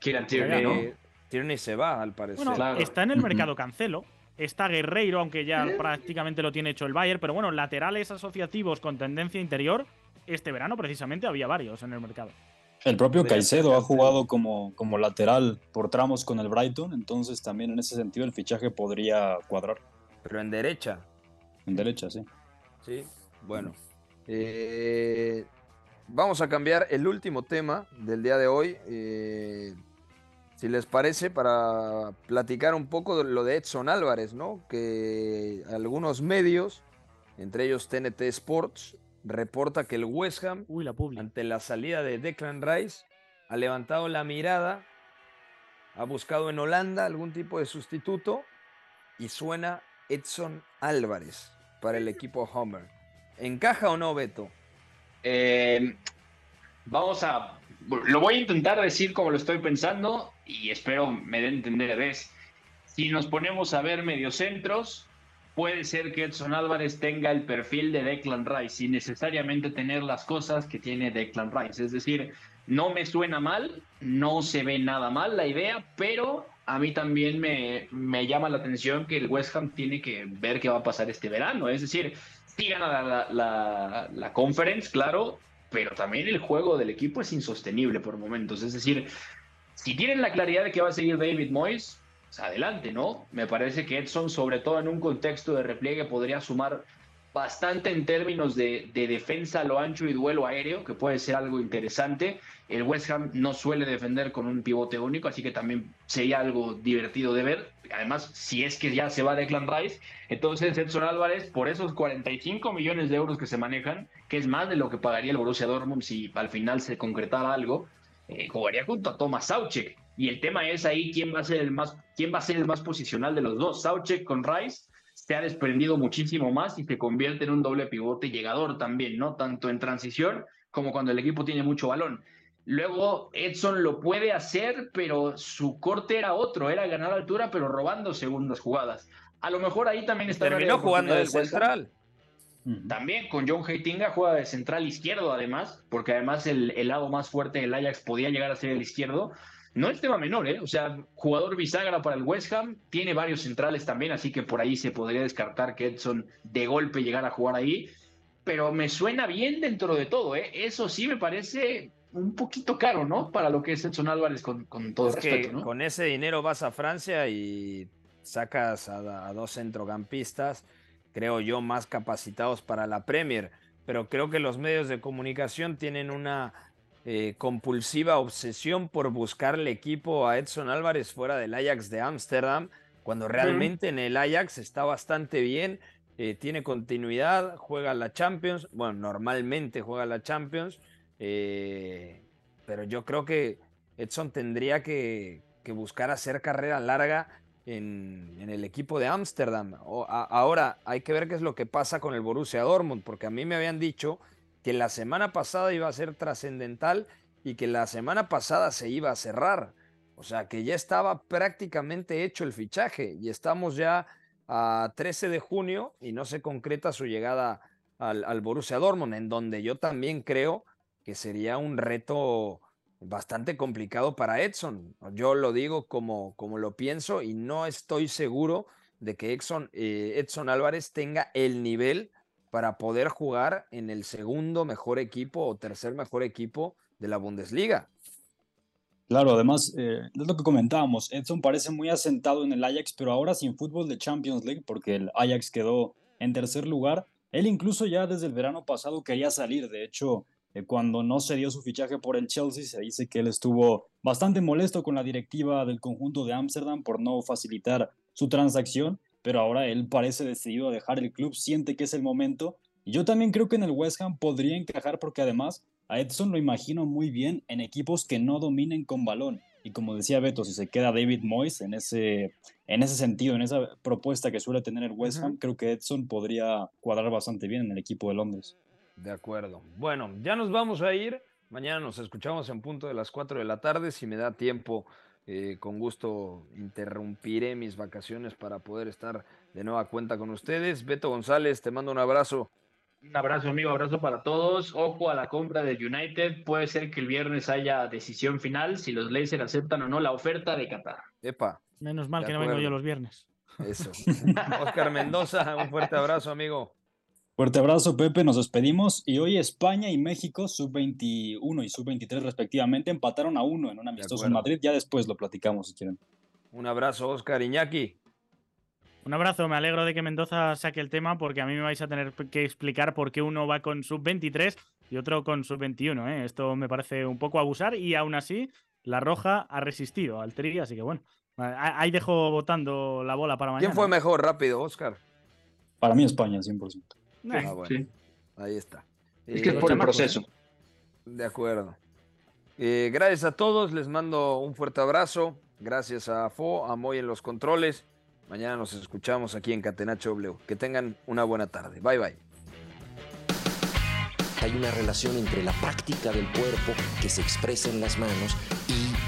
Kieran Tierney, Tierney, ¿no? Tierney se va, al parecer. Bueno, Claro. está en el mercado Cancelo. Está Guerreiro, aunque ya prácticamente lo tiene hecho el Bayern. Pero bueno, laterales asociativos con tendencia interior, este verano precisamente había varios en el mercado. El propio Caicedo ha jugado como, como lateral por tramos con el Brighton, entonces también en ese sentido el fichaje podría cuadrar Pero en derecha. en derecha, sí. Sí, bueno. Eh, vamos a cambiar el último tema del día de hoy. eh, si les parece, para platicar un poco de lo de Edson Álvarez, ¿no? Que algunos medios, entre ellos TNT Sports, reporta que el West Ham, Uy, la publi. ante la salida de Declan Rice, ha levantado la mirada, ha buscado en Holanda algún tipo de sustituto y suena Edson Álvarez para el equipo Homer. ¿Encaja o no, Beto? Eh, vamos a. Lo voy a intentar decir como lo estoy pensando y espero me dé entender. Es, si nos ponemos a ver mediocentros, puede ser que Edson Álvarez tenga el perfil de Declan Rice sin necesariamente tener las cosas que tiene Declan Rice. Es decir, no me suena mal, no se ve nada mal la idea, pero a mí también me, me llama la atención que el West Ham tiene que ver qué va a pasar este verano. Es decir, sí gana la, la, la, la conference, claro, pero también el juego del equipo es insostenible por momentos. Es decir, si tienen la claridad de que va a seguir David Moyes, pues adelante, ¿no? Me parece que Edson, sobre todo en un contexto de repliegue, podría sumar bastante en términos de, de, defensa a lo ancho y duelo aéreo, que puede ser algo interesante. El West Ham no suele defender con un pivote único, así que también sería algo divertido de ver. Además, si es que ya se va Declan Rice, entonces Edson Álvarez, por esos 45 millones de euros que se manejan, que es más de lo que pagaría el Borussia Dortmund si al final se concretara algo, eh, jugaría junto a Thomas Sauchek. Y el tema es ahí quién va a ser el más, quién va a ser el más posicional de los dos. Sauchek con Rice se ha desprendido muchísimo más y se convierte en un doble pivote llegador también, ¿no? Tanto en transición como cuando el equipo tiene mucho balón. Luego Edson lo puede hacer, pero su corte era otro, era ganar altura, pero robando segundas jugadas. A lo mejor ahí también está. Terminó jugando de central. También con John Heitinga juega de central izquierdo, además, porque además el, el, lado más fuerte del Ajax podía llegar a ser el izquierdo. No es tema menor, ¿eh? O sea, jugador bisagra para el West Ham, tiene varios centrales también, así que por ahí se podría descartar que Edson de golpe llegara a jugar ahí. Pero me suena bien dentro de todo, ¿eh? Eso sí me parece un poquito caro, ¿no? Para lo que es Edson Álvarez, con, con todo es respeto, que ¿no? Con ese dinero vas a Francia y sacas a, a dos centrocampistas creo yo, más capacitados para la Premier. Pero creo que los medios de comunicación tienen una eh, compulsiva obsesión por buscarle equipo a Edson Álvarez fuera del Ajax de Ámsterdam, cuando realmente en el Ajax está bastante bien, eh, tiene continuidad, juega la Champions, bueno, normalmente juega la Champions, eh, pero yo creo que Edson tendría que, que buscar hacer carrera larga en, en, el equipo de Ámsterdam. Ahora hay que ver qué es lo que pasa con el Borussia Dortmund, porque a mí me habían dicho que la semana pasada iba a ser trascendental y que la semana pasada se iba a cerrar. O sea, que ya estaba prácticamente hecho el fichaje y estamos ya a 13 de junio y no se concreta su llegada al, Borussia Dortmund, en donde yo también creo que sería un reto bastante complicado para Edson. Yo lo digo como, como lo pienso y no estoy seguro de que Edson, eh, Edson Álvarez tenga el nivel para poder jugar en el segundo mejor equipo o tercer mejor equipo de la Bundesliga. Claro, además, eh, es lo que comentábamos, Edson parece muy asentado en el Ajax, pero ahora sin fútbol de Champions League, porque el Ajax quedó en tercer lugar. Él incluso ya desde el verano pasado quería salir, de hecho, eh, cuando no se dio su fichaje por el Chelsea, se dice que él estuvo bastante molesto con la directiva del conjunto de Ámsterdam por no facilitar su transacción pero ahora él parece decidido a dejar el club, siente que es el momento. Y yo también creo que en el West Ham podría encajar porque además a Edson lo imagino muy bien en equipos que no dominen con balón. Y como decía Beto, si se queda David Moyes en ese, en ese sentido, en esa propuesta que suele tener el West Ham, creo que Edson podría cuadrar bastante bien en el equipo de Londres. De acuerdo. Bueno, ya nos vamos a ir. Mañana nos escuchamos en punto de las 4 de la tarde. Si me da tiempo, eh, con gusto interrumpiré mis vacaciones para poder estar de nueva cuenta con ustedes. Beto González, te mando un abrazo. Un abrazo, amigo, abrazo para todos. Ojo a la compra de United. Puede ser que el viernes haya decisión final si los Lakers aceptan o no la oferta de Qatar. Epa. Menos mal que no vengo yo los viernes. Eso. Oscar Mendoza, un fuerte abrazo, amigo. Fuerte abrazo, Pepe. Nos despedimos. Y hoy España y México, sub-21 y sub-23 respectivamente, empataron a uno en un amistoso en Madrid. Ya después lo platicamos si quieren. Un abrazo, Oscar Iñaki. Un abrazo, me alegro de que Mendoza saque el tema porque a mí me vais a tener que explicar por qué uno va con sub-23 y otro con sub-21. ¿eh? Esto me parece un poco abusar y aún así la Roja ha resistido al Tri, así que bueno, ahí dejo votando la bola para mañana. ¿Quién fue mejor rápido, Oscar? Para mí España, 100%. Ah, bueno. Ahí está. Es que es por el proceso. De acuerdo. Eh, gracias a todos, les mando un fuerte abrazo. Gracias a Fo, a Moy en los controles. Mañana nos escuchamos aquí en Catenacho W. Que tengan una buena tarde. Bye bye. Hay una relación entre la práctica del cuerpo que se expresa en las manos